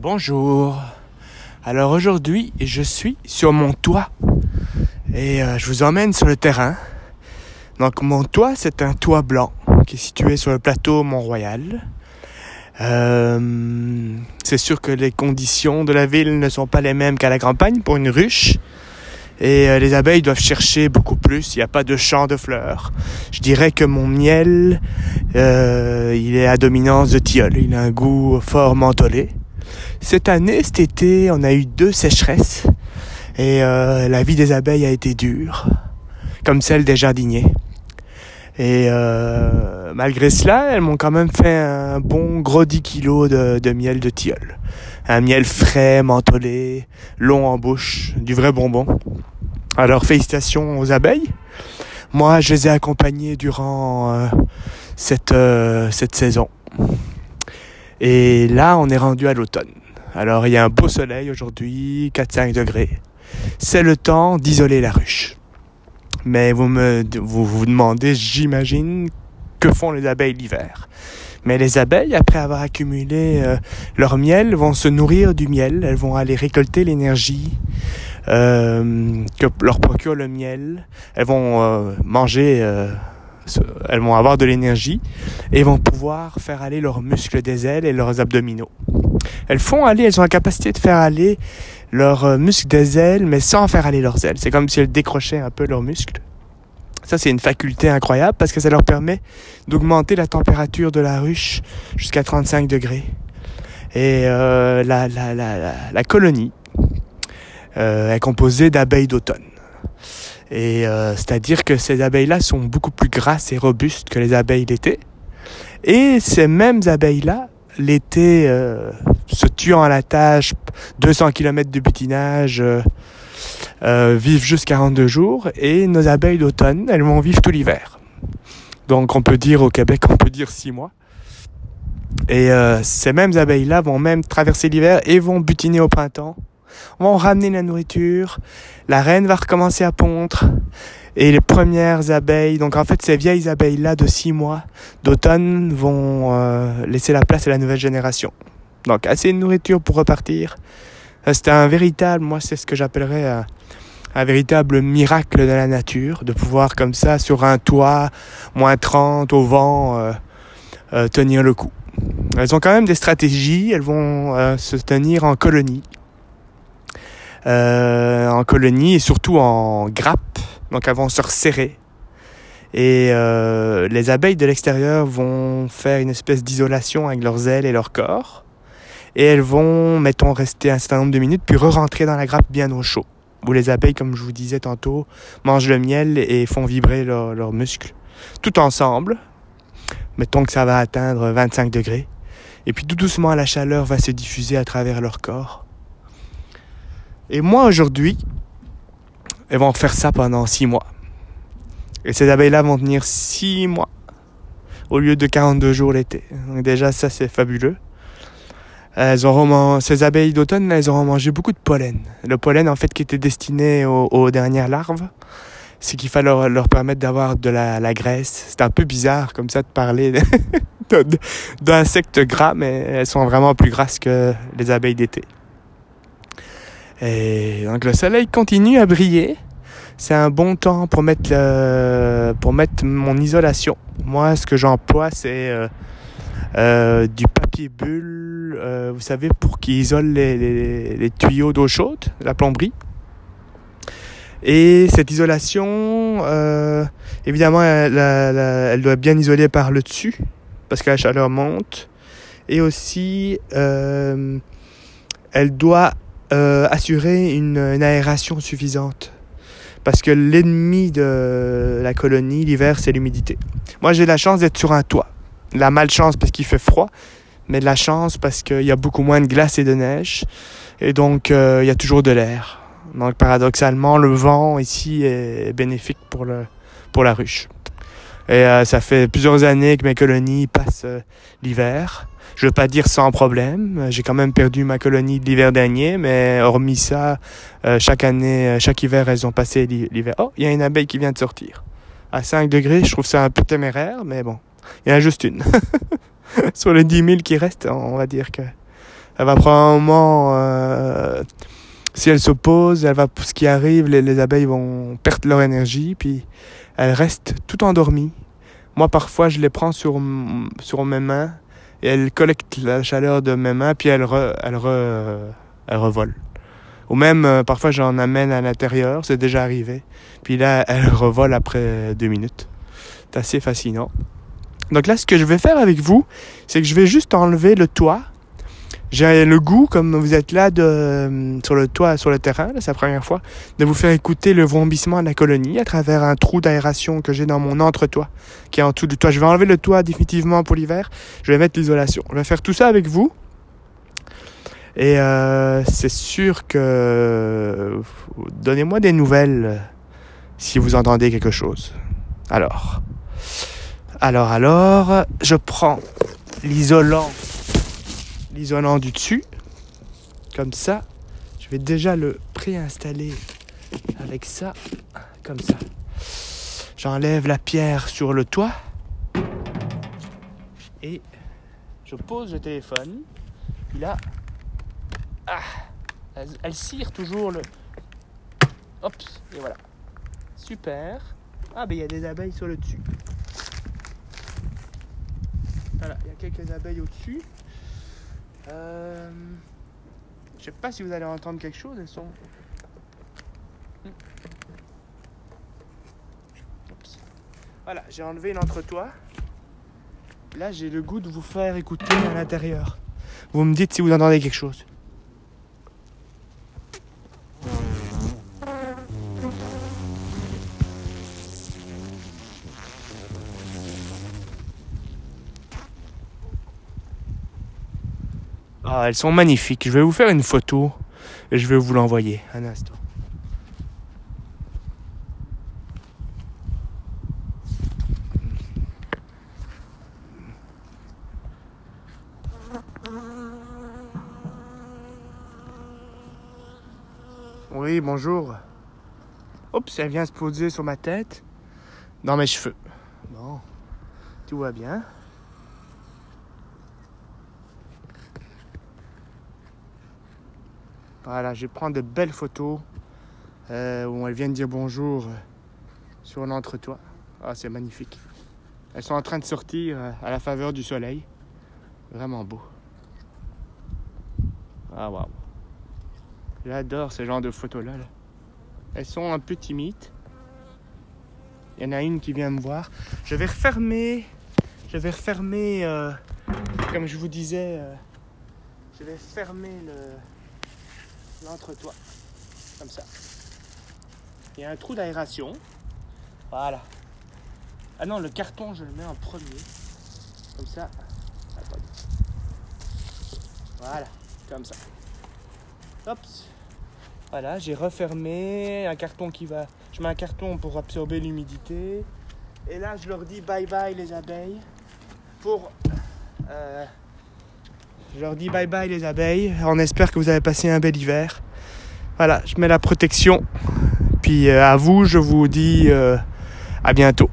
Bonjour. Alors aujourd'hui, je suis sur mon toit et euh, je vous emmène sur le terrain. Donc mon toit, c'est un toit blanc qui est situé sur le plateau Mont-Royal. Euh, c'est sûr que les conditions de la ville ne sont pas les mêmes qu'à la campagne pour une ruche. Et euh, les abeilles doivent chercher beaucoup plus. Il n'y a pas de champ de fleurs. Je dirais que mon miel, il est à dominance de tilleul. Il a un goût fort mentholé. Cette année, cet été, on a eu deux sécheresses. Et euh, la vie des abeilles a été dure, comme celle des jardiniers. Et euh, malgré cela, elles m'ont quand même fait un bon gros 10 kilos de, miel de tilleul. Un miel frais, mentholé, long en bouche, du vrai bonbon. Alors félicitations aux abeilles. Moi, je les ai accompagnées durant euh, cette saison. Et là, on est rendu à l'automne. Alors, il y a un beau soleil aujourd'hui, 4-5 degrés. C'est le temps d'isoler la ruche. Mais vous me vous, vous demandez, j'imagine, que font les abeilles l'hiver. Mais les abeilles, après avoir accumulé euh, leur miel, vont se nourrir du miel. Elles vont aller récolter l'énergie euh, que leur procure le miel. Elles vont euh, manger, elles vont avoir de l'énergie et vont pouvoir faire aller leurs muscles des ailes et leurs abdominaux. Elles font aller, elles ont la capacité de faire aller leurs muscles des ailes, mais sans faire aller leurs ailes. C'est comme si elles décrochaient un peu leurs muscles. Ça, c'est une faculté incroyable parce que ça leur permet d'augmenter la température de la ruche jusqu'à 35 degrés. Et euh, la colonie euh, est composée d'abeilles d'automne. Et euh, c'est-à-dire que ces abeilles-là sont beaucoup plus grasses et robustes que les abeilles d'été. Et ces mêmes abeilles-là, l'été, euh, se tuant à la tâche, 200 km de butinage, euh, euh, vivent juste 42 jours. Et nos abeilles d'automne, elles vont vivre tout l'hiver. Donc on peut dire au Québec, on peut dire 6 mois. Et ces mêmes abeilles-là vont même traverser l'hiver et vont butiner au printemps vont ramener la nourriture, la reine va recommencer à pondre, et les premières abeilles, donc en fait ces vieilles abeilles-là de six mois d'automne vont euh, laisser la place à la nouvelle génération. Donc assez de nourriture pour repartir. Euh, C'était un véritable, moi c'est ce que j'appellerais un, véritable miracle de la nature, de pouvoir comme ça sur un toit, moins 30 au vent, euh, tenir le coup. Elles ont quand même des stratégies, elles vont se tenir en colonie euh, en colonie et surtout en grappe. Donc vont se resserrer. Et euh, les abeilles de l'extérieur vont faire une espèce d'isolation avec leurs ailes et leur corps. Et elles vont, mettons, rester un certain nombre de minutes, puis re-rentrer dans la grappe bien au chaud. Où les abeilles, comme je vous disais tantôt, mangent le miel et font vibrer leurs leurs muscles. Tout ensemble. Mettons que ça va atteindre 25 degrés. Et puis tout doucement, la chaleur va se diffuser à travers leur corps. Et moi, aujourd'hui, elles vont faire ça pendant six mois. Et ces abeilles-là vont tenir six mois au lieu de 42 jours l'été. Donc déjà, ça, c'est fabuleux. Elles auront man- Ces abeilles d'automne, elles auront mangé beaucoup de pollen. Le pollen, en fait, qui était destiné aux, dernières larves, c'est qu'il fallait leur, permettre d'avoir de la, graisse. C'est un peu bizarre, comme ça, de parler d'insectes gras, mais elles sont vraiment plus grasses que les abeilles d'été. Et donc le soleil continue à briller. C'est un bon temps pour mettre pour mettre mon isolation. Moi, ce que j'emploie, c'est euh, euh, du papier bulle, euh, vous savez, pour qu'il isole les, les- les tuyaux d'eau chaude, la plomberie. Et cette isolation, euh, évidemment, elle, elle- elle doit bien isoler par le dessus, parce que la chaleur monte. Et aussi, euh, elle doit euh, assurer une, une aération suffisante. Parce que l'ennemi de la colonie, l'hiver, c'est l'humidité. Moi, j'ai la chance d'être sur un toit. La malchance parce qu'il fait froid, mais de la chance parce qu'il y a beaucoup moins de glace et de neige. Et donc, euh, il y a toujours de l'air. Donc, paradoxalement, le vent ici est bénéfique pour, le, pour la ruche. Et euh, ça fait plusieurs années que mes colonies passent euh, l'hiver. Je veux pas dire sans problème. J'ai quand même perdu ma colonie de l'hiver dernier, mais hormis ça, euh, chaque année, euh, chaque hiver, elles ont passé l'hi- l'hiver. Oh, il y a une abeille qui vient de sortir. À 5 degrés, je trouve ça un peu téméraire, mais bon, il y en a juste une. Sur les 10 000 qui restent, on va dire que Elle va probablement, euh, si elle s'oppose, elle va, ce qui arrive, les, les abeilles vont perdre leur énergie, puis elles restent tout endormies. Moi, parfois, je les prends sur, sur mes mains et elles collectent la chaleur de mes mains, puis elles, re, re- revolent. Ou même, euh, parfois, j'en amène à l'intérieur, c'est déjà arrivé. Puis là, elles revolent après deux minutes. C'est assez fascinant. Donc là, ce que je vais faire avec vous, c'est que je vais juste enlever le toit. J'ai le goût, comme vous êtes là de, sur le toit, sur le terrain, c'est la première fois, de vous faire écouter le vrombissement de la colonie à travers un trou d'aération que j'ai dans mon entre-toit, qui est en dessous du toit. Je vais enlever le toit définitivement pour l'hiver. Je vais mettre l'isolation. Je vais faire tout ça avec vous. Et euh, c'est sûr que... Donnez-moi des nouvelles euh, si vous entendez quelque chose. Alors... Alors, alors, je prends l'isolant, l'isolant du dessus, comme ça. Je vais déjà le préinstaller avec ça, comme ça. J'enlève la pierre sur le toit et je pose le téléphone. Puis là, ah, elle, elle cire toujours le. Hop, et voilà. Super. Ah, ben il y a des abeilles sur le dessus. Voilà, il y a quelques abeilles au-dessus. Euh, je sais pas si vous allez entendre quelque chose, elles sont. Voilà, j'ai enlevé l'entretoit. Là, j'ai le goût de vous faire écouter à l'intérieur. Vous me dites si vous entendez quelque chose. Ah, elles sont magnifiques. Je vais vous faire une photo et je vais vous l'envoyer. Un instant. Oui, bonjour. Oups, elle vient se poser sur ma tête, dans mes cheveux. Bon, tout va bien. Voilà, je prendre de belles photos euh, où elles viennent dire bonjour euh, sur l'entretoit. Ah, c'est magnifique. Elles sont en train de sortir euh, à la faveur du soleil. Vraiment beau. Ah, waouh. J'adore ce genre de photos-là. là. Elles sont un peu timides. Il y en a une qui vient me voir. Je vais refermer. Je vais refermer. comme je vous disais, je vais fermer le l'entretoit. Comme ça. Il y a un trou d'aération. Voilà. Ah non, le carton, je le mets en premier. Comme ça. Voilà. Comme ça. Hop. Voilà, j'ai refermé un carton qui va. Je mets un carton pour absorber l'humidité. Et là, je leur dis bye bye les abeilles. Pour. euh, je leur dis bye bye les abeilles. On espère que vous avez passé un bel hiver. Voilà, je mets la protection. Puis euh, à vous, je vous dis euh, à bientôt.